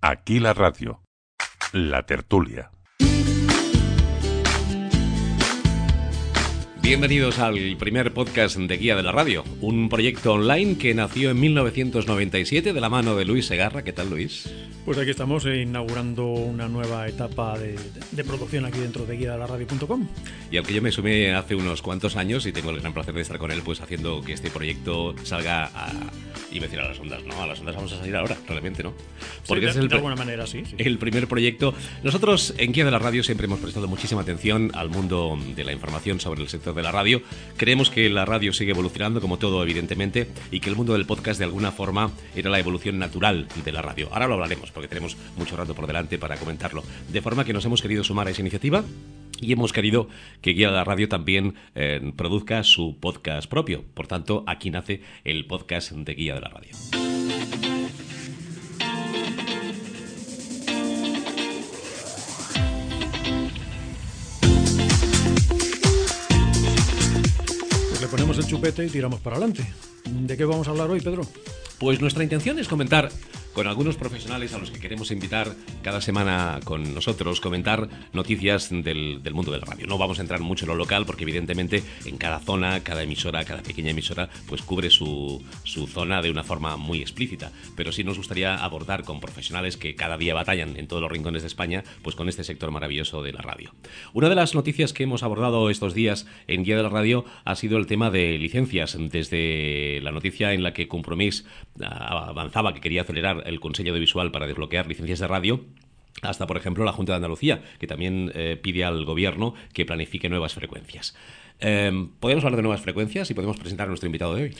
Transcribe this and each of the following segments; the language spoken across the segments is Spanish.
Aquí la radio. La tertulia. Bienvenidos al primer podcast de Guía de la Radio, un proyecto online que nació en 1997 de la mano de Luis Segarra. ¿Qué tal, Luis? Pues aquí estamos eh, inaugurando una nueva etapa de, de producción aquí dentro de guía de la radio.com. Y al que yo me sumé hace unos cuantos años y tengo el gran placer de estar con él, pues haciendo que este proyecto salga a. iba a decir a las ondas, ¿no? A las ondas vamos a salir ahora, realmente, ¿no? Porque es de, el, de alguna manera sí, sí. el primer proyecto. Nosotros en Guía de la Radio siempre hemos prestado muchísima atención al mundo de la información sobre el sector de la radio. Creemos que la radio sigue evolucionando, como todo, evidentemente, y que el mundo del podcast de alguna forma era la evolución natural de la radio. Ahora lo hablaremos, porque tenemos mucho rato por delante para comentarlo. De forma que nos hemos querido sumar a esa iniciativa y hemos querido que Guía de la Radio también eh, produzca su podcast propio. Por tanto, aquí nace el podcast de Guía de la Radio. Ponemos el chupete y tiramos para adelante. ¿De qué vamos a hablar hoy, Pedro? Pues nuestra intención es comentar con algunos profesionales a los que queremos invitar cada semana con nosotros, comentar noticias del, mundo de la radio. No vamos a entrar mucho en lo local porque evidentemente en cada zona, cada emisora, cada pequeña emisora, pues cubre su, su zona de una forma muy explícita. Pero sí nos gustaría abordar con profesionales que cada día batallan en todos los rincones de España, pues con este sector maravilloso de la radio. Una de las noticias que hemos abordado estos días en Guía de la Radio ha sido el tema de licencias. Desde la noticia en la que Compromís avanzaba que quería acelerar el Consejo Audiovisual para desbloquear licencias de radio, hasta, por ejemplo, la Junta de Andalucía, que también eh, pide al Gobierno que planifique nuevas frecuencias. Eh, ¿Podemos hablar de nuevas frecuencias y podemos presentar a nuestro invitado de hoy?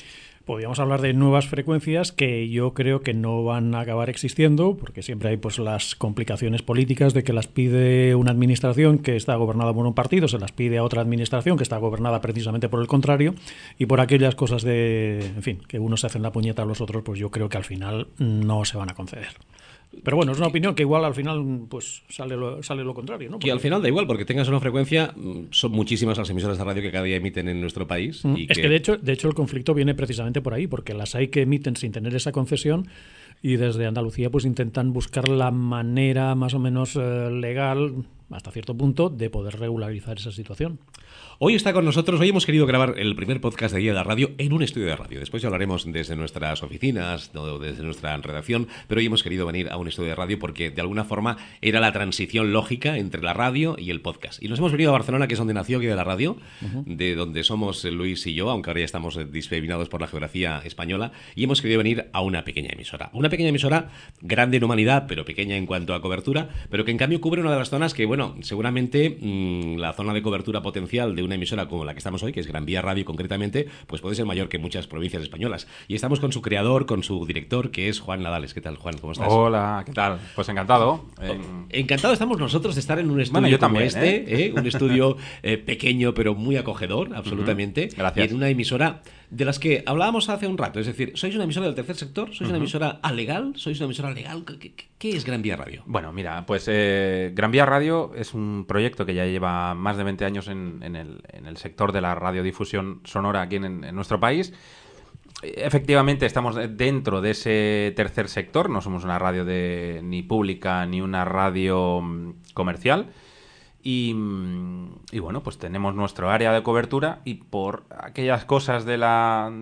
Podríamos hablar de nuevas frecuencias que yo creo que no van a acabar existiendo, porque siempre hay pues las complicaciones políticas de que las pide una administración que está gobernada por un partido, se las pide a otra administración que está gobernada precisamente por el contrario, y por aquellas cosas de, en fin, que unos se hacen la puñeta a los otros, pues yo creo que al final no se van a conceder. Pero bueno, es una opinión que igual al final pues sale lo, sale lo contrario, ¿no? Porque... Que al final da igual, porque tengas una frecuencia, son muchísimas las emisoras de radio que cada día emiten en nuestro país. Mm, Y es que... que de hecho, de hecho el conflicto viene precisamente por ahí, porque las hay que emiten sin tener esa concesión y desde Andalucía pues intentan buscar la manera más o menos eh, legal hasta cierto punto de poder regularizar esa situación. Hoy está con nosotros, hoy hemos querido grabar el primer podcast de Guía de la Radio en un estudio de radio. Después ya hablaremos desde nuestras oficinas, no, desde nuestra redacción, pero hoy hemos querido venir a un estudio de radio porque de alguna forma era la transición lógica entre la radio y el podcast. Y nos hemos venido a Barcelona, que es donde nació Guía de la Radio, uh -huh. de donde somos Luis y yo, aunque ahora ya estamos discriminados por la geografía española, y hemos querido venir a una pequeña emisora. Una pequeña emisora grande en humanidad, pero pequeña en cuanto a cobertura, pero que en cambio cubre una de las zonas que, bueno, seguramente mmm, la zona de cobertura potencial de una emisora como la que estamos hoy, que es Gran Vía Radio concretamente, pues puede ser mayor que muchas provincias españolas. Y estamos con su creador, con su director, que es Juan Nadales. ¿Qué tal, Juan? ¿Cómo estás? Hola, ¿qué tal? Pues encantado. Eh... Encantado estamos nosotros de estar en un estudio bueno, yo como también, este, ¿eh? ¿eh? un estudio pequeño pero muy acogedor, absolutamente. Uh -huh. Gracias. Y en una emisora de las que hablábamos hace un rato. Es decir, ¿sois una emisora del tercer sector? ¿Sois uh -huh. una emisora alegal? ¿Sois una emisora legal? ¿Qué, qué es Gran Vía Radio? Bueno, mira, pues eh, Gran Vía Radio es un proyecto que ya lleva más de 20 años en, en, el, en el, sector de la radiodifusión sonora aquí en, en nuestro país. Efectivamente, estamos dentro de ese tercer sector, no somos una radio de, ni pública ni una radio mm, comercial. Y, mm, y, bueno, pues tenemos nuestro área de cobertura y por aquellas cosas de la,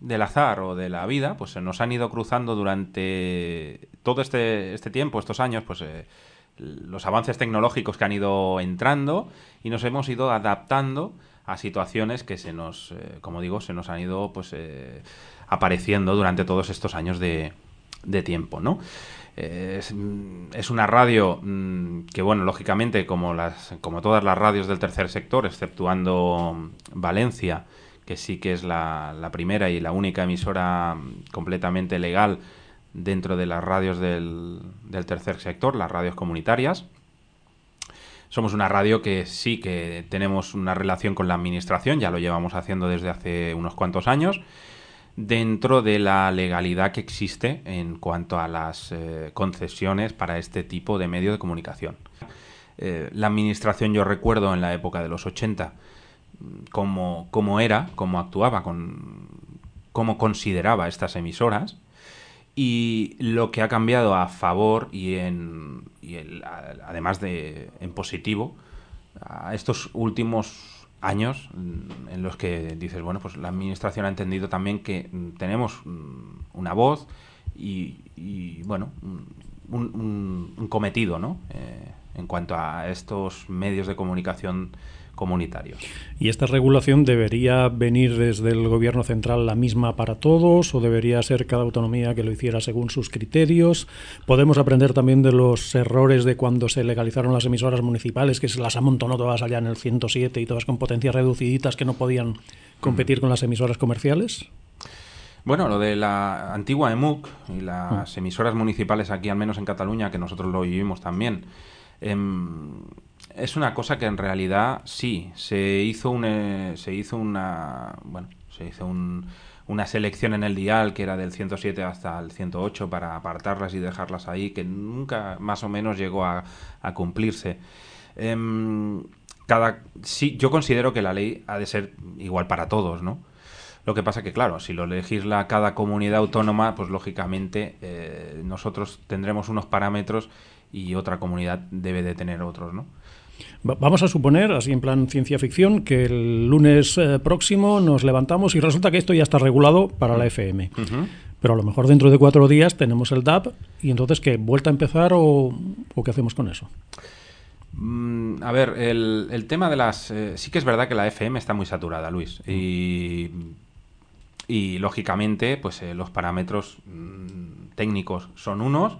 del azar o de la vida, pues se nos han ido cruzando durante todo este, este tiempo, estos años, pues eh, los avances tecnológicos que han ido entrando y nos hemos ido adaptando a situaciones que se nos, eh, como digo, se nos han ido pues eh, apareciendo durante todos estos años de tiempo, ¿no? Es, una radio mmm, que, bueno, lógicamente, como, las, como todas las radios del tercer sector, exceptuando Valencia, que sí que es la, primera y la única emisora completamente legal dentro de las radios del tercer sector, las radios comunitarias, somos una radio que sí que tenemos una relación con la administración, ya lo llevamos haciendo desde hace unos cuantos años, dentro de la legalidad que existe en cuanto a las eh, concesiones para este tipo de medio de comunicación. Eh, la administración yo recuerdo en la época de los 80 cómo, cómo era, cómo actuaba, con, cómo consideraba estas emisoras Y lo que ha cambiado a favor y, en, además de en positivo, a estos últimos años en los que dices, bueno, pues la administración ha entendido también que tenemos una voz y, bueno, un, cometido, ¿no? Eh, en cuanto a estos medios de comunicación comunitarios. ¿Y esta regulación debería venir desde el gobierno central la misma para todos o debería ser cada autonomía que lo hiciera según sus criterios? ¿Podemos aprender también de los errores de cuando se legalizaron las emisoras municipales, que se las amontonó todas allá en el 107 y todas con potencias reduciditas que no podían competir con las emisoras comerciales? Bueno, lo de la antigua EMUC y las mm. emisoras municipales aquí, al menos en Cataluña, que nosotros lo vivimos también, em, es una cosa que en realidad sí, se hizo, un, eh, se hizo una, bueno, se hizo una selección en el dial que era del 107 hasta el 108 para apartarlas y dejarlas ahí, que nunca más o menos llegó a, cumplirse. Em, cada, sí, yo considero que la ley ha de ser igual para todos, ¿no? Lo que pasa que, claro, si lo legisla cada comunidad autónoma, pues lógicamente eh, nosotros tendremos unos parámetros y otra comunidad debe de tener otros, ¿no? Vamos a suponer, así en plan ciencia ficción, que el lunes eh, próximo nos levantamos y resulta que esto ya está regulado para la FM. Pero a lo mejor dentro de cuatro días tenemos el DAP y entonces, ¿qué? ¿Vuelta a empezar o, qué hacemos con eso? Mm, a ver, el, tema de las... Eh, sí que es verdad que la FM está muy saturada, Luis. Y y lógicamente pues eh, los parámetros mm, técnicos son unos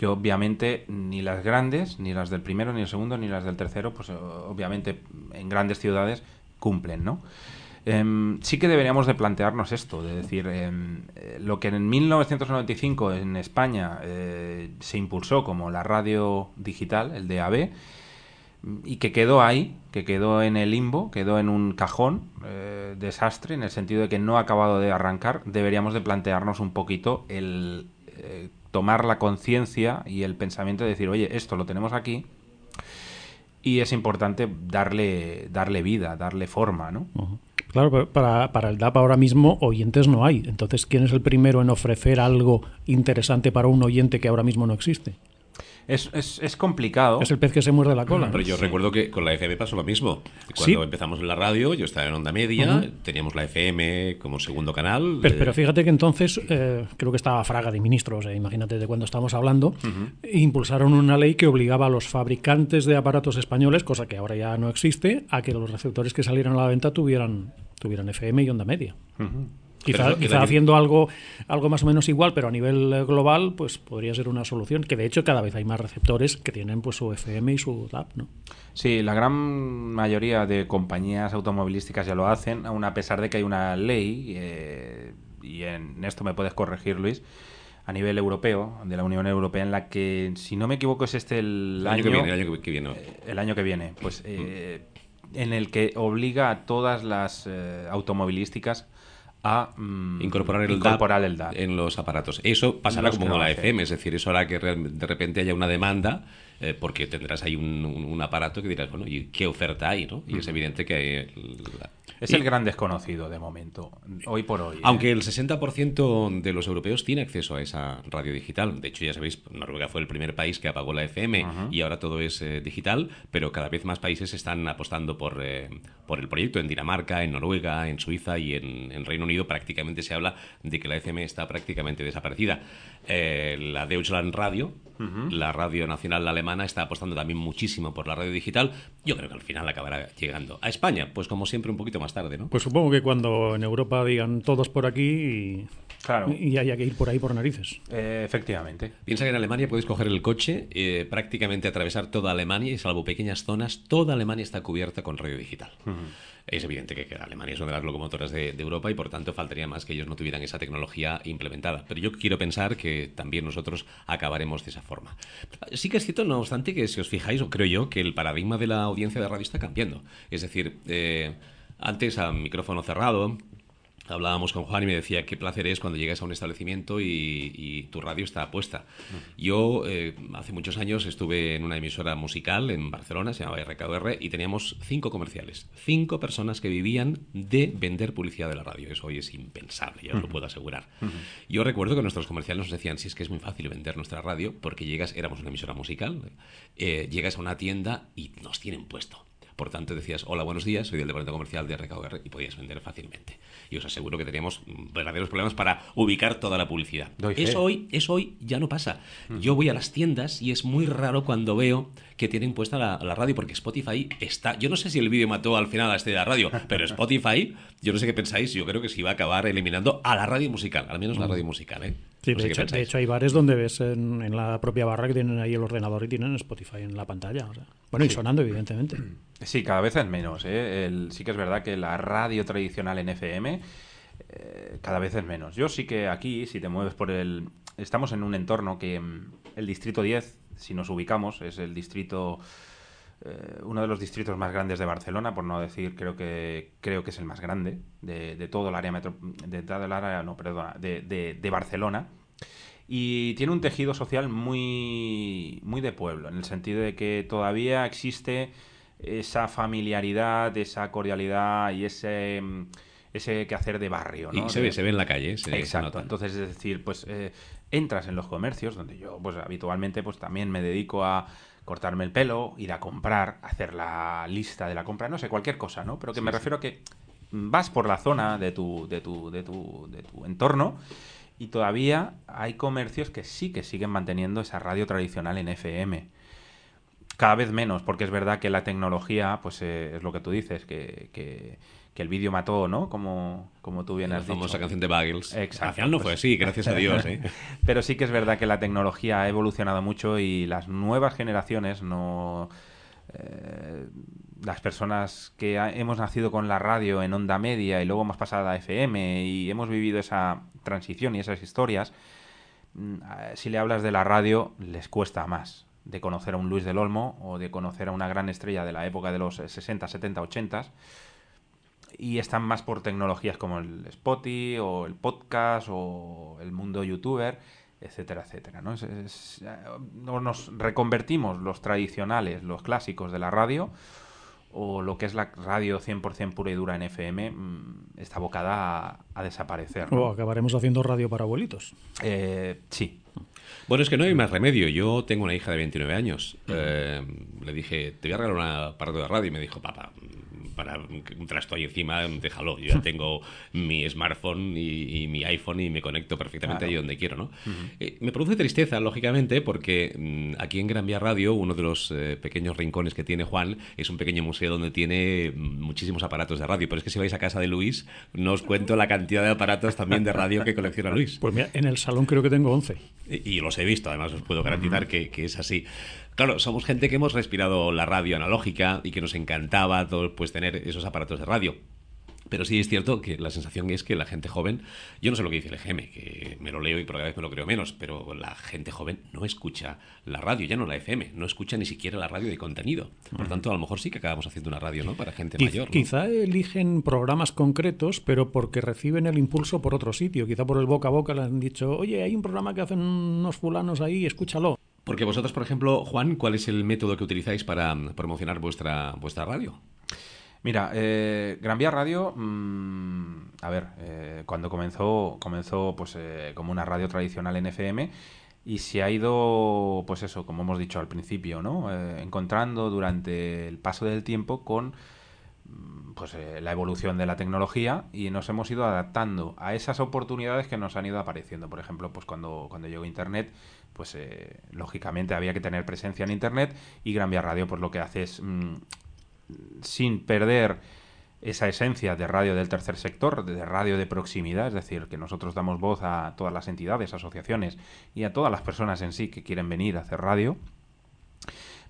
que obviamente ni las grandes, ni las del primero, ni el segundo, ni las del tercero, pues obviamente en grandes ciudades cumplen, ¿no? Em, sí que deberíamos de plantearnos esto, de decir, em, eh, lo que en 1995 en España eh, se impulsó como la radio digital, el DAB, y que quedó ahí, que quedó en el limbo, quedó en un cajón, eh, desastre, en el sentido de que no ha acabado de arrancar, deberíamos de plantearnos un poquito el eh, tomar la conciencia y el pensamiento de decir, oye, esto lo tenemos aquí y es importante darle, darle vida, darle forma, ¿no? Claro, para, para el DAP ahora mismo oyentes no hay. Entonces, ¿quién es el primero en ofrecer algo interesante para un oyente que ahora mismo no existe? Es, es, complicado. Es el pez que se muerde la cola. Pero yo recuerdo que con la FM pasó lo mismo. Cuando empezamos en la radio, yo estaba en onda media, teníamos la FM como segundo canal. Pero, fíjate que entonces, eh, creo que estaba Fraga de ministros, imagínate de cuándo estamos hablando, impulsaron una ley que obligaba a los fabricantes de aparatos españoles, cosa que ahora ya no existe, a que los receptores que salieran a la venta tuvieran, tuvieran FM y onda media. Quizá, haciendo algo, algo más o menos igual, pero a nivel eh, global, pues podría ser una solución. Que de hecho cada vez hay más receptores que tienen pues su FM y su DAP, ¿no? Sí, la gran mayoría de compañías automovilísticas ya lo hacen, aun a pesar de que hay una ley, eh, y en esto me puedes corregir, Luis, a nivel europeo, de la Unión Europea, en la que, si no me equivoco, es este el, año, que viene. El año que viene. Eh, el año que viene. Pues mm. en el que obliga a todas las automovilísticas a mm, incorporar, el, DAP en los aparatos. Eso pasará como con la FM, es decir, eso hará que de repente haya una demanda eh, porque tendrás ahí un, aparato que dirás, bueno, ¿y qué oferta hay? ¿no? Y es evidente que... es el gran desconocido de momento, hoy por hoy. ¿eh? Aunque el 60% de los europeos tiene acceso a esa radio digital. De hecho, ya sabéis, Noruega fue el primer país que apagó la FM y ahora todo es eh, digital, pero cada vez más países están apostando por, por el proyecto. En Dinamarca, en Noruega, en Suiza y en, en, Reino Unido prácticamente se habla de que la FM está prácticamente desaparecida. la Deutschland Radio, la radio nacional alemana está apostando también muchísimo por la radio digital. Yo creo que al final acabará llegando a España, pues como siempre un poquito más tarde, ¿no? Pues supongo que cuando en Europa digan todos por aquí claro. y haya que ir por ahí por narices. Eh, efectivamente. Piensa que en Alemania podéis coger el coche, eh, prácticamente atravesar toda Alemania y salvo pequeñas zonas, toda Alemania está cubierta con radio digital es evidente que, Alemania es una de las locomotoras de, Europa y por tanto faltaría más que ellos no tuvieran esa tecnología implementada. Pero yo quiero pensar que también nosotros acabaremos de esa forma. Sí que es cierto, no obstante, que si os fijáis, o creo yo, que el paradigma de la audiencia de radio está cambiando. Es decir, eh, antes a micrófono cerrado, hablábamos con Juan y me decía qué placer es cuando llegas a un establecimiento y, tu radio está puesta. Yo eh, hace muchos años estuve en una emisora musical en Barcelona, se llamaba RKR, y teníamos cinco comerciales, cinco personas que vivían de vender publicidad de la radio. Eso hoy es impensable, ya os lo puedo asegurar. Yo recuerdo que nuestros comerciales nos decían, si es que es muy fácil vender nuestra radio, porque llegas, éramos una emisora musical, eh, llegas a una tienda y nos tienen puesto por tanto, decías, hola, buenos días, soy del departamento comercial de RKR y podías vender fácilmente. Y os aseguro que teníamos verdaderos problemas para ubicar toda la publicidad. Eso hoy, eso hoy ya no pasa. Yo voy a las tiendas y es muy raro cuando veo que tienen puesta la, radio, porque Spotify está. Yo no sé si el vídeo mató al final a este de la radio, pero Spotify, yo no sé qué pensáis, yo creo que sí va a acabar eliminando a la radio musical, al menos la radio musical, ¿eh? Sí, de, hecho, hay bares donde ves en, la propia barra que tienen ahí el ordenador y tienen Spotify en la pantalla. bueno, y sonando, evidentemente. Sí, cada vez es menos. ¿eh? sí que es verdad que la radio tradicional en FM eh, cada vez es menos. Yo sí que aquí, si te mueves por el... Estamos en un entorno que mm, el Distrito 10, si nos ubicamos, es el distrito... Eh, uno de los distritos más grandes de Barcelona, por no decir, creo que creo que es el más grande de, todo el área metro, de todo el área, no, perdona, de, de, Barcelona. Y tiene un tejido social muy, muy de pueblo, en el sentido de que todavía existe esa familiaridad, esa cordialidad y ese ese quehacer de barrio. ¿no? Y se ve, se ve en la calle. Se, Exacto. Entonces, es decir, pues eh, entras en los comercios, donde yo pues habitualmente pues también me dedico a cortarme el pelo, ir a comprar, hacer la lista de la compra, no sé, cualquier cosa, ¿no? Pero que me refiero a que vas por la zona de tu, de tu, de tu, de tu entorno y todavía hay comercios que sí que siguen manteniendo esa radio tradicional en FM. Cada vez menos, porque es verdad que la tecnología, pues eh, es lo que tú dices, que, que que el vídeo mató, ¿no? Como, como tú bien has dicho. La famosa canción de Bagels. Exacto. Al final no fue así, gracias a Dios. ¿eh? Pero sí que es verdad que la tecnología ha evolucionado mucho y las nuevas generaciones no... Eh, las personas que hemos nacido con la radio en onda media y luego hemos pasado a FM y hemos vivido esa transición y esas historias, mm, si le hablas de la radio les cuesta más de conocer a un Luis del Olmo o de conocer a una gran estrella de la época de los 60, 70, 80 y están más por tecnologías como el Spotify o el podcast o el mundo youtuber, etcétera, etcétera. ¿no? nos reconvertimos los tradicionales, los clásicos de la radio o lo que es la radio 100% pura y dura en FM mm, está abocada a, desaparecer. O acabaremos haciendo radio para abuelitos. Eh, sí. Bueno, es que no hay más remedio. Yo tengo una hija de 29 años. Eh, le dije, te voy a regalar un aparato de radio. Y me dijo, papá, para un trasto ahí encima, déjalo. Yo ya tengo mi smartphone y, mi iPhone y me conecto perfectamente ahí donde quiero, ¿no? Eh, me produce tristeza, lógicamente, porque mm, aquí en Gran Vía Radio, uno de los eh, pequeños rincones que tiene Juan es un pequeño museo donde tiene mm, muchísimos aparatos de radio. Pero es que si vais a casa de Luis, no os cuento la cantidad de aparatos también de radio que colecciona Luis. Pues mira, en el salón creo que tengo 11. Y, los he visto, además os puedo garantizar que, que es así. Claro, somos gente que hemos respirado la radio analógica y que nos encantaba pues, tener esos aparatos de radio. Pero sí es cierto que la sensación es que la gente joven, yo no sé lo que dice el EGM, que me lo leo y por cada vez me lo creo menos, pero la gente joven no escucha la radio, ya no la FM, no escucha ni siquiera la radio de contenido. Por tanto, a lo mejor sí que acabamos haciendo una radio, ¿no? Para gente mayor. Quizá eligen programas concretos, pero porque reciben el impulso por otro sitio. Quizá por el boca a boca le han dicho, oye, hay un programa que hacen unos fulanos ahí, escúchalo. Porque vosotros, por ejemplo, Juan, ¿cuál es el método que utilizáis para promocionar vuestra, vuestra radio? Mira, eh, Gran Vía Radio, mm, a ver, eh, cuando comenzó, comenzó pues eh, como una radio tradicional en FM y se ha ido, pues eso, como hemos dicho al principio, ¿no? encontrando durante el paso del tiempo con mm, pues la evolución de la tecnología y nos hemos ido adaptando a esas oportunidades que nos han ido apareciendo. Por ejemplo, pues cuando, cuando llegó Internet, pues lógicamente había que tener presencia en Internet y Gran Vía Radio pues lo que hace es mm, sin perder esa esencia de radio del tercer sector, de radio de proximidad, es decir, que nosotros damos voz a todas las entidades, asociaciones y a todas las personas en sí que quieren venir a hacer radio,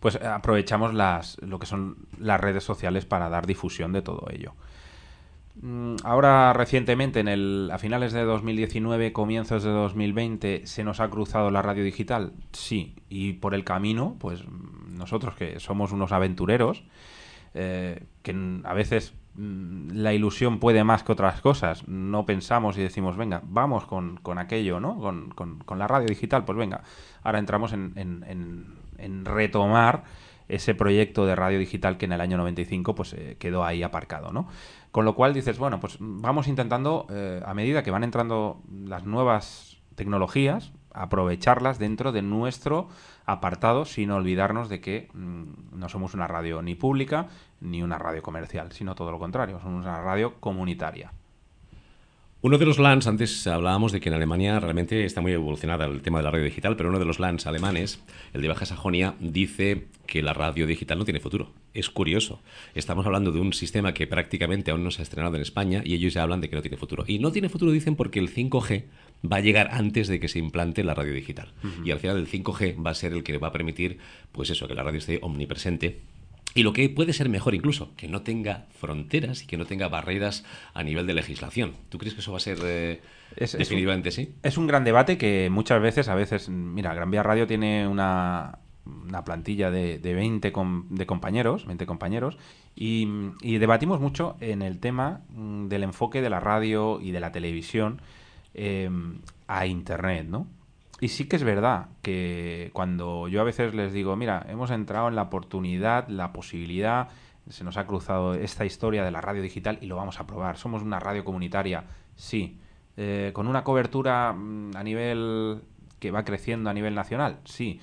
pues aprovechamos las, lo que son las redes sociales para dar difusión de todo ello. Mm, ahora recientemente, en el, a finales de 2019, comienzos de 2020, ¿se nos ha cruzado la radio digital? Sí, y por el camino, pues nosotros que somos unos aventureros, eh, que a veces mm, la ilusión puede más que otras cosas. No pensamos y decimos, venga, vamos con, con aquello, ¿no? Con, con, la radio digital, pues venga, ahora entramos en, en, en, retomar ese proyecto de radio digital que en el año 95 pues eh, quedó ahí aparcado, ¿no? Con lo cual dices, bueno, pues vamos intentando, eh, a medida que van entrando las nuevas tecnologías, aprovecharlas dentro de nuestro apartado sin olvidarnos de que mm, no somos una radio ni pública ni una radio comercial, sino todo lo contrario, somos una radio comunitaria. Uno de los LANs, antes hablábamos de que en Alemania realmente está muy evolucionada el tema de la radio digital, pero uno de los LANs alemanes, el de Baja Sajonia, dice que la radio digital no tiene futuro. Es curioso. Estamos hablando de un sistema que prácticamente aún no se ha estrenado en España y ellos ya hablan de que no tiene futuro. Y no tiene futuro, dicen, porque el 5G va a llegar antes de que se implante la radio digital. Y al final el 5G va a ser el que va a permitir, pues eso, que la radio esté omnipresente y lo que puede ser mejor incluso, que no tenga fronteras y que no tenga barreras a nivel de legislación. ¿Tú crees que eso va a ser eh, definitivamente sí? Es un gran debate que muchas veces, a veces, mira, Gran Vía Radio tiene una, una plantilla de, de 20 de compañeros, 20 compañeros, y, debatimos mucho en el tema mm, del enfoque de la radio y de la televisión eh, a Internet, ¿no? Y sí que es verdad que cuando yo a veces les digo, mira, hemos entrado en la oportunidad, la posibilidad, se nos ha cruzado esta historia de la radio digital y lo vamos a probar. Somos una radio comunitaria, sí. Eh, con una cobertura mm, a nivel que va creciendo a nivel nacional, sí.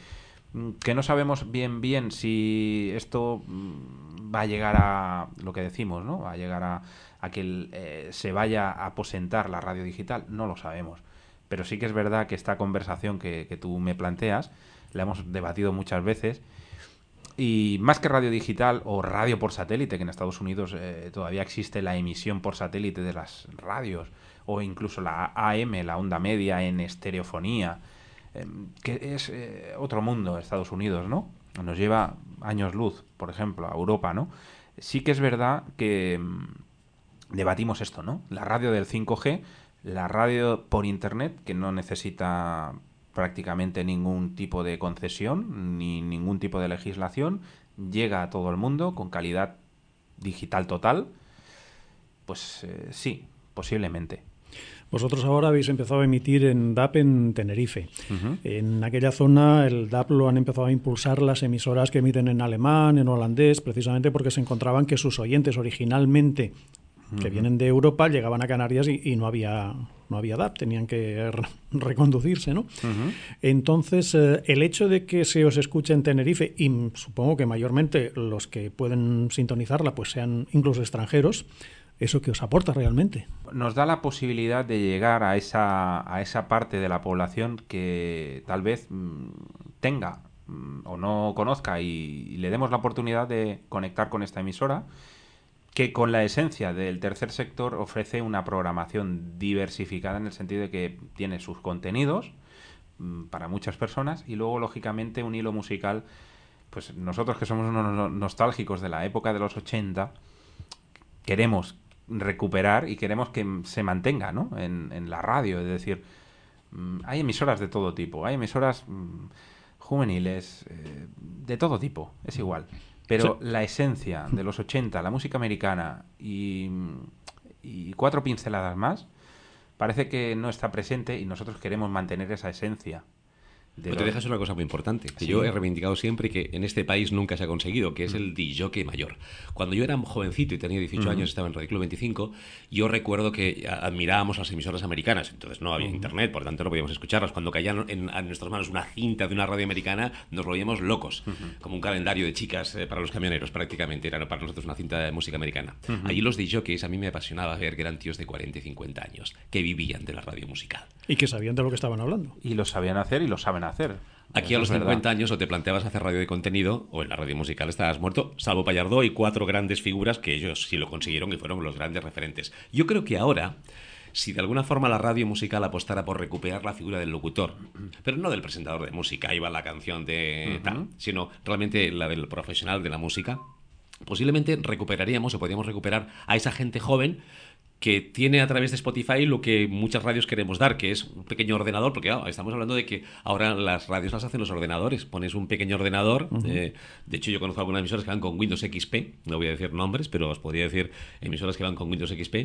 Mm, que no sabemos bien bien si esto mm, va a llegar a lo que decimos, ¿no? Va a llegar a, que eh, se vaya a aposentar la radio digital, no lo sabemos pero sí que es verdad que esta conversación que, tú me planteas, la hemos debatido muchas veces, y más que radio digital o radio por satélite, que en Estados Unidos eh, todavía existe la emisión por satélite de las radios, o incluso la AM, la onda media en estereofonía, em, que es eh, otro mundo Estados Unidos, ¿no? Nos lleva años luz, por ejemplo, a Europa, ¿no? Sí que es verdad que em, debatimos esto, ¿no? La radio del 5G la radio por internet, que no necesita prácticamente ningún tipo de concesión ni ningún tipo de legislación, llega a todo el mundo con calidad digital total. Pues eh, sí, posiblemente. Vosotros ahora habéis empezado a emitir en DAP en Tenerife. En aquella zona el DAP lo han empezado a impulsar las emisoras que emiten en alemán, en holandés, precisamente porque se encontraban que sus oyentes originalmente que vienen de Europa, llegaban a Canarias y, no había no había DAP, tenían que reconducirse, ¿no? Entonces, eh, el hecho de que se os escuche en Tenerife, y supongo que mayormente los que pueden sintonizarla pues sean incluso extranjeros, ¿eso que os aporta realmente? Nos da la posibilidad de llegar a esa, a esa parte de la población que tal vez mm, tenga mm, o no conozca y le demos la oportunidad de conectar con esta emisora que con la esencia del tercer sector ofrece una programación diversificada en el sentido de que tiene sus contenidos mm, para muchas personas y luego lógicamente un hilo musical pues nosotros que somos unos nostálgicos de la época de los 80 queremos recuperar y queremos que se mantenga ¿no? en, la radio es decir mm, hay emisoras de todo tipo hay emisoras mm, juveniles eh, de todo tipo es igual pero la esencia de los 80, la música americana y, y cuatro pinceladas más, parece que no está presente y nosotros queremos mantener esa esencia. Pero te dejas una cosa muy importante, que yo he reivindicado siempre que en este país nunca se ha conseguido, que es el DJ mayor. Cuando yo era jovencito y tenía 18 años, estaba en Radio Club 25, yo recuerdo que admirábamos las emisoras americanas, entonces no había internet, por tanto no podíamos escucharlas. Cuando caían en, nuestras manos una cinta de una radio americana, nos volvíamos locos, como un calendario de chicas eh, para los camioneros prácticamente, era para nosotros una cinta de música americana. Allí los DJs a mí me apasionaba ver que eran tíos de 40 y 50 años, que vivían de la radio musical. Y que sabían de lo que estaban hablando. Y lo sabían hacer y lo saben hacer. Aquí a los 50 años o te planteabas hacer radio de contenido o en la radio musical estabas muerto, salvo Payardó y cuatro grandes figuras que ellos sí lo consiguieron y fueron los grandes referentes. Yo creo que ahora si de alguna forma la radio musical apostara por recuperar la figura del locutor, pero no del presentador de música, iba la canción de tal, sino realmente la del profesional de la música, posiblemente recuperaríamos o podríamos recuperar a esa gente joven que tiene a través de Spotify lo que muchas radios queremos dar, que es un pequeño ordenador, porque estamos hablando de que ahora las radios las hacen los ordenadores. Pones un pequeño ordenador, eh, de hecho yo conozco algunas emisoras que van con Windows XP, no voy a decir nombres, pero os podría decir emisoras que van con Windows XP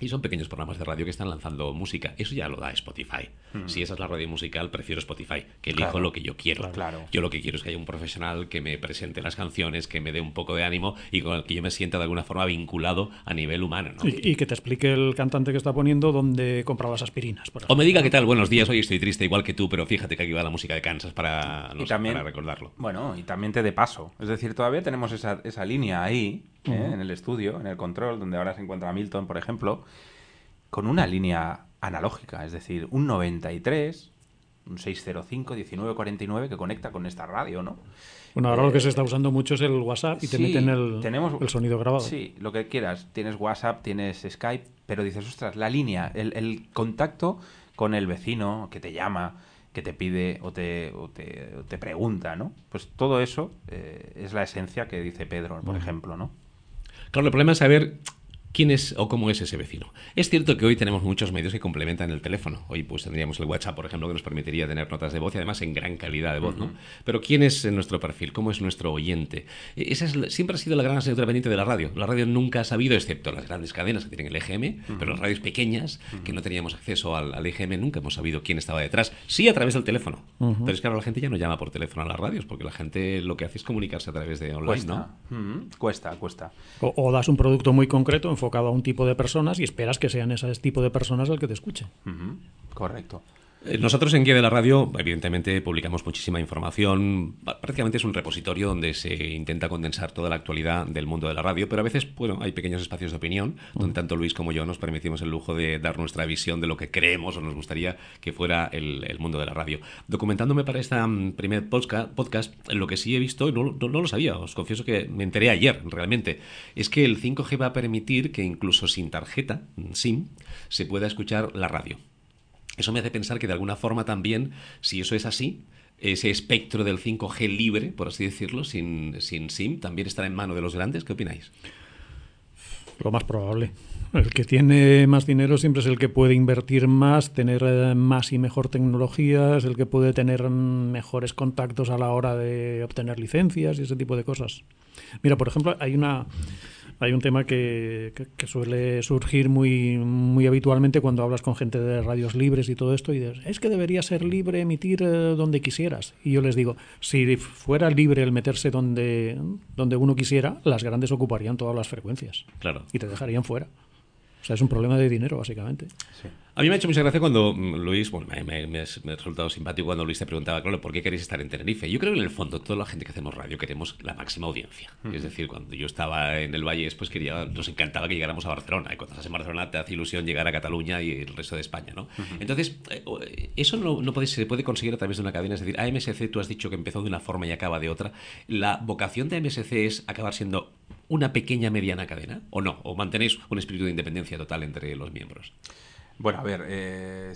y son pequeños programas de radio que están lanzando música. Eso ya lo da Spotify. Hmm. Si esa es la radio musical, prefiero Spotify, que elijo lo que yo quiero. Claro. Yo lo que quiero es que haya un profesional que me presente las canciones, que me dé un poco de ánimo y con el que yo me sienta de alguna forma vinculado a nivel humano. Y, que te explique el cantante que está poniendo dónde compra las aspirinas. o me diga qué tal, buenos días, hoy estoy triste igual que tú, pero fíjate que aquí va la música de Kansas para, para recordarlo. Bueno, y también te de paso. Es decir, todavía tenemos esa, esa línea ahí, ¿eh? en el estudio, en el control, donde ahora se encuentra Milton, por ejemplo con una línea analógica, es decir, un 93, un 605, 1949 que conecta con esta radio, ¿no? Bueno, ahora lo que se está usando mucho es el WhatsApp y te meten el, el sonido grabado. Sí, lo que quieras. Tienes WhatsApp, tienes Skype, pero dices, ostras, la línea, el, contacto con el vecino que te llama, que te pide o te, te, pregunta, ¿no? Pues todo eso eh, es la esencia que dice Pedro, por ejemplo, ¿no? Claro, el problema es saber quién es o cómo es ese vecino. Es cierto que hoy tenemos muchos medios que complementan el teléfono. Hoy pues tendríamos el WhatsApp, por ejemplo, que nos permitiría tener notas de voz y además en gran calidad de voz, ¿no? Pero ¿quién es nuestro perfil? ¿Cómo es nuestro oyente? E, esa es, siempre ha sido la gran asignatura pendiente de la radio. La radio nunca ha sabido, excepto las grandes cadenas que tienen el EGM, pero las radios pequeñas, que no teníamos acceso al, EGM, nunca hemos sabido quién estaba detrás. Sí a través del teléfono. Pero es que ahora la gente ya no llama por teléfono a las radios, porque la gente lo que hace es comunicarse a través de online, cuesta. ¿no? Cuesta, cuesta. o das un producto muy concreto enfocado a un tipo de personas y esperas que sean ese tipo de personas el que te escuche. Correcto. Eh, nosotros en Guía de la Radio, evidentemente, publicamos muchísima información. Prácticamente es un repositorio donde se intenta condensar toda la actualidad del mundo de la radio, pero a veces, bueno, hay pequeños espacios de opinión donde tanto Luis como yo nos permitimos el lujo de dar nuestra visión de lo que creemos o nos gustaría que fuera el, mundo de la radio. Documentándome para este primer podcast, lo que sí he visto, no, no, no lo sabía, os confieso que me enteré ayer realmente, es que el 5G va a permitir que incluso sin tarjeta, SIM, se pueda escuchar la radio. Eso me hace pensar que de alguna forma también, si eso es así, ese espectro del 5G libre, por así decirlo, sin, sin SIM, también estará en mano de los grandes. ¿Qué opináis? Lo más probable. El que tiene más dinero siempre es el que puede invertir más, tener eh, más y mejor tecnología, es el que puede tener mejores contactos a la hora de obtener licencias y ese tipo de cosas. Mira, por ejemplo, hay una hay un tema que, suele surgir muy, muy habitualmente cuando hablas con gente de radios libres y todo esto y dices, es que debería ser libre emitir eh, donde quisieras. Y yo les digo, si fuera libre el meterse donde, donde uno quisiera, las grandes ocuparían todas las frecuencias. Claro. Y te dejarían fuera. O sea, es un problema de dinero, básicamente. A mí me ha hecho mucha gracia cuando mm, Luis, bueno, me, me, ha resultado simpático cuando Luis te preguntaba, claro, ¿por qué queréis estar en Tenerife? Yo creo que en el fondo toda la gente que hacemos radio queremos la máxima audiencia. Es decir, cuando yo estaba en el Valle, pues quería, nos encantaba que llegáramos a Barcelona. Y cuando estás en Barcelona te hace ilusión llegar a Cataluña y el resto de España, ¿no? Entonces, eh, eso no, no puede, se puede conseguir a través de una cadena. Es decir, AMSC tú has dicho que empezó de una forma y acaba de otra. La vocación de AMSC es acabar siendo una pequeña mediana cadena o no? ¿O mantenéis un espíritu de independencia total entre los miembros? Bueno, a ver, eh,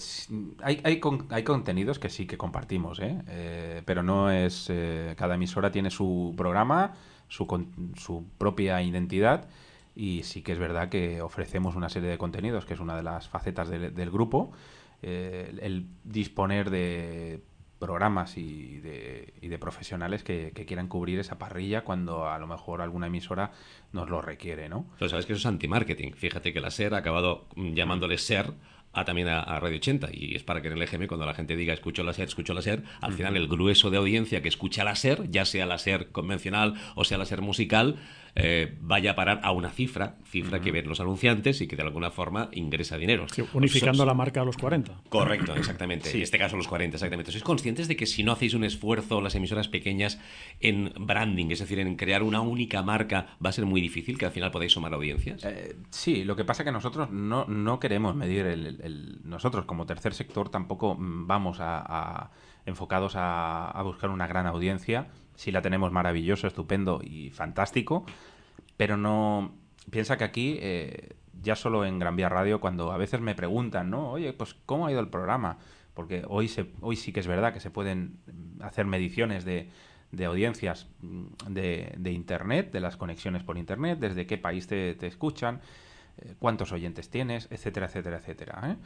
hay, hay, contenidos que sí que compartimos, ¿eh? eh pero no es... Eh, cada emisora tiene su programa, su, su propia identidad y sí que es verdad que ofrecemos una serie de contenidos, que es una de las facetas del grupo. el disponer de programas y de, y de profesionales que, quieran cubrir esa parrilla cuando a lo mejor alguna emisora nos lo requiere, ¿no? Pero sabes que eso es anti-marketing. Fíjate que la SER ha acabado llamándole SER a también a, Radio 80 y es para que en el EGM cuando la gente diga escucho la SER, escucho la SER, al final el grueso de audiencia que escucha la SER, ya sea la SER convencional o sea la SER musical, eh, vaya a parar a una cifra, cifra que ven los anunciantes y que de alguna forma ingresa dinero. unificando la marca a los 40. Correcto, exactamente. En este caso los 40, exactamente. ¿Sois conscientes de que si no hacéis un esfuerzo las emisoras pequeñas en branding, es decir, en crear una única marca, va a ser muy difícil que al final podáis sumar audiencias? Eh, sí, lo que pasa es que nosotros no, no queremos medir el, Nosotros como tercer sector tampoco mm, vamos a, enfocados a buscar una gran audiencia sí la tenemos maravilloso, estupendo y fantástico, pero no... Piensa que aquí, eh, ya solo en Gran Vía Radio, cuando a veces me preguntan, ¿no? Oye, pues ¿cómo ha ido el programa? Porque hoy, se, hoy sí que es verdad que se pueden hacer mediciones de, de audiencias mm, de, de, Internet, de las conexiones por Internet, desde qué país te, te escuchan. Eh, cuántos oyentes tienes, etcétera, etcétera, etcétera. ¿eh?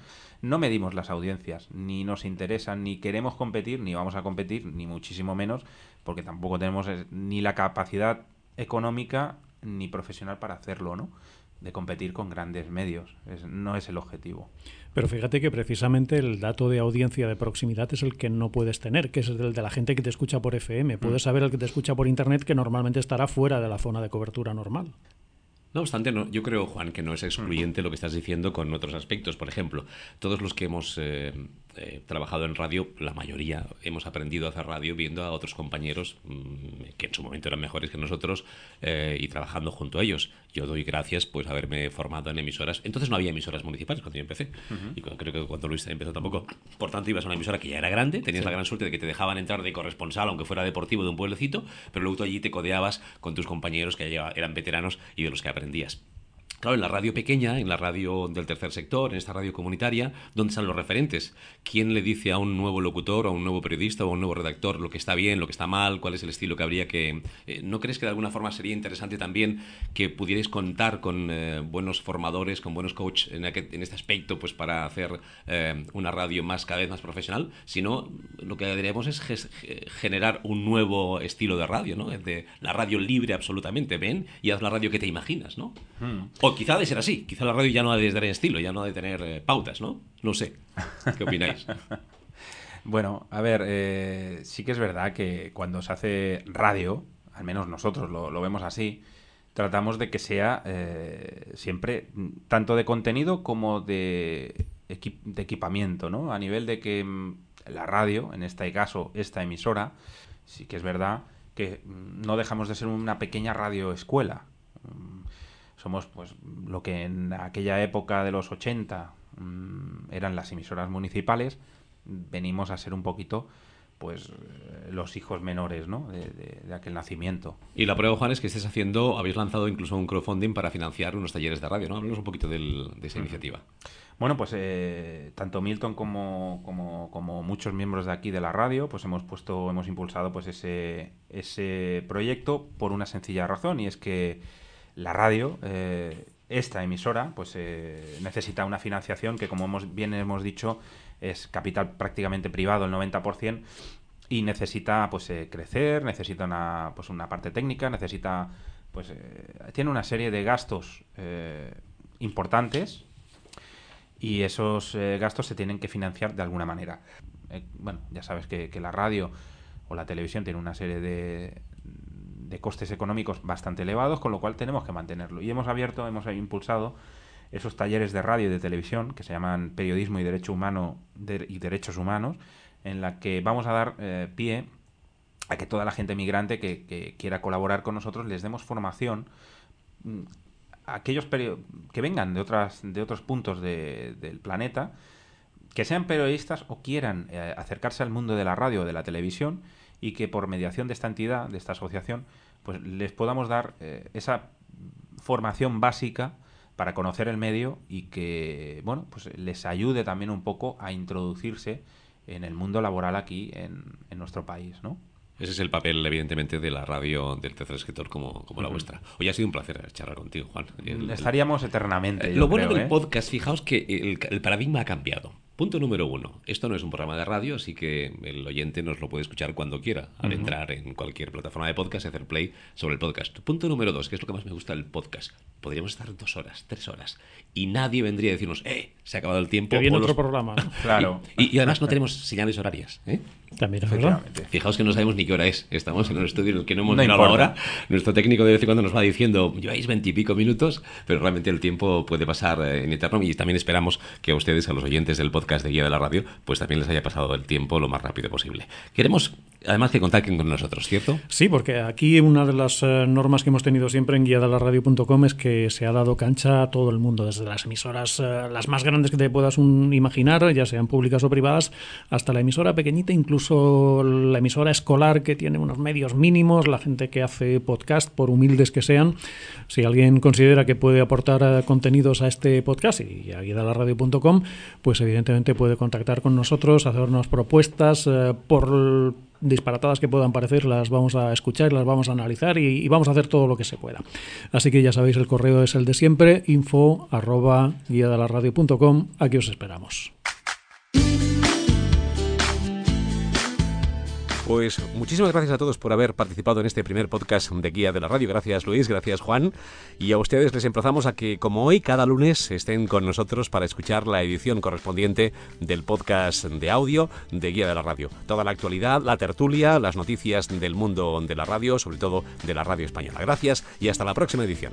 No medimos las audiencias, ni nos interesan, ni queremos competir, ni vamos a competir, ni muchísimo menos, porque tampoco tenemos ni la capacidad económica ni profesional para hacerlo, ¿no? de competir con grandes medios. no es el objetivo. Pero fíjate que precisamente el dato de audiencia de proximidad es el que no puedes tener, que es el de la gente que te escucha por FM. Puedes mm. saber el que te escucha por Internet que normalmente estará fuera de la zona de cobertura normal. No obstante, no, yo creo, Juan, que no es excluyente lo que estás diciendo con otros aspectos. Por ejemplo, todos los que hemos eh, eh, trabajado en radio, la mayoría hemos aprendido a hacer radio viendo a otros compañeros mm, que en su momento eran mejores que nosotros eh, y trabajando junto a ellos. Yo doy gracias pues haberme formado en emisoras. Entonces no había emisoras municipales cuando yo empecé. Y creo que cuando Luis empezó tampoco. Por tanto, ibas a una emisora que ya era grande, tenías la gran suerte de que te dejaban entrar de corresponsal, aunque fuera deportivo de un pueblecito, pero luego tú allí te codeabas con tus compañeros que ya eran veteranos y de los que aprendías. Claro, en la radio pequeña, en la radio del tercer sector, en esta radio comunitaria, ¿dónde están los referentes? ¿Quién le dice a un nuevo locutor, a un nuevo periodista o a un nuevo redactor lo que está bien, lo que está mal, cuál es el estilo que habría que... Eh, ¿No crees que de alguna forma sería interesante también que pudierais contar con eh, buenos formadores, con buenos coaches en, este aspecto, pues para hacer eh, una radio más cada vez más profesional? Si no, lo que deberíamos es generar un nuevo estilo de radio, ¿no? De la radio libre absolutamente, ven y haz la radio que te imaginas, ¿no? Hmm quizá ha de ser así. Quizá la radio ya no ha de tener estilo, ya no ha de tener eh, pautas, ¿no? No sé. ¿Qué opináis? bueno, a ver, eh, sí que es verdad que cuando se hace radio, al menos nosotros lo, vemos así, tratamos de que sea eh, siempre tanto de contenido como de, de equipamiento, ¿no? A nivel de que mm, la radio, en este caso esta emisora, sí que es verdad que mm, no dejamos de ser una pequeña radio escuela. Somos pues lo que en aquella época de los 80 mm, eran las emisoras municipales, venimos a ser un poquito pues eh, los hijos menores ¿no? de, aquel nacimiento. Y la prueba, Juan, es que estés haciendo, habéis lanzado incluso un crowdfunding para financiar unos talleres de radio, ¿no? Hablamos un poquito de esa iniciativa. Bueno, pues eh, tanto Milton como, como, como, muchos miembros de aquí de la radio, pues hemos puesto, hemos impulsado pues ese, ese proyecto por una sencilla razón, y es que la radio, eh, esta emisora, pues eh, necesita una financiación que, como bien hemos dicho, es capital prácticamente privado, el 90%, y necesita pues eh, crecer, necesita una, pues, una parte técnica, necesita pues tiene una serie de gastos importantes y esos gastos se tienen que financiar de alguna manera. bueno, ya sabes que la radio o la televisión tiene una serie de, de costes económicos bastante elevados, con lo cual tenemos que mantenerlo. Y hemos abierto, hemos impulsado esos talleres de radio y de televisión que se llaman Periodismo y Derecho Humano y Derechos Humanos, en la que vamos a dar eh, pie a que toda la gente migrante que, quiera colaborar con nosotros les demos formación mm, a aquellos que vengan de otras de otros puntos del planeta que sean periodistas o quieran eh, acercarse al mundo de la radio o de la televisión y que por mediación de esta entidad, de esta asociación, pues les podamos dar eh, esa formación básica para conocer el medio y que, bueno, pues les ayude también un poco a introducirse en el mundo laboral aquí en, en nuestro país, ¿no? Ese es el papel, evidentemente, de la radio del tercer escritor como, como la vuestra. Hoy ha sido un placer charlar contigo, Juan. Estaríamos eternamente. lo bueno del ¿eh? podcast, fijaos que el paradigma ha cambiado. Punto número uno. Esto no es un programa de radio, así que el oyente nos lo puede escuchar cuando quiera, al entrar en cualquier plataforma de podcast y hacer play sobre el podcast. Punto número dos, que es lo que más me gusta del podcast. Podríamos estar dos horas, tres horas, y nadie vendría a decirnos, ¡eh! Se ha acabado el tiempo. Que viene otro programa. claro. Y, además no tenemos señales horarias. ¿eh? También es verdad. Fijaos que no sabemos ni qué hora es. Estamos en un estudio en el que no hemos no mirado ahora. Nuestro técnico de vez en cuando nos va diciendo, lleváis veintipico minutos, pero realmente el tiempo puede pasar eh, en eterno. Y también esperamos que a ustedes, a los oyentes del podcast de Guía de la Radio, pues también les haya pasado el tiempo lo más rápido posible. Queremos, además, que contacten con nosotros, ¿cierto? Sí, porque aquí una de las eh, normas que hemos tenido siempre en guía de la radio.com es que se ha dado cancha a todo el mundo, desde las emisoras eh, las más grandes que te puedas imaginar, ya sean públicas o privadas, hasta la emisora pequeñita, incluso la emisora escolar que tiene unos medios mínimos, la gente que hace podcast, por humildes que sean. Si alguien considera que puede aportar eh, contenidos a este podcast y a guía de la radio.com, pues evidentemente puede contactar con nosotros, hacernos propuestas por disparatadas que puedan parecer, las vamos a escuchar, las vamos a analizar y, vamos a hacer todo lo que se pueda. Así que ya sabéis, el correo es el de siempre, info arroba la. Aquí os esperamos. Pues muchísimas gracias a todos por haber participado en este primer podcast de Guía de la Radio. Gracias Luis, gracias Juan. Y a ustedes les emplazamos a que, como hoy, cada lunes estén con nosotros para escuchar la edición correspondiente del podcast de audio de Guía de la Radio. Toda la actualidad, la tertulia, las noticias del mundo de la radio, sobre todo de la radio española. Gracias y hasta la próxima edición.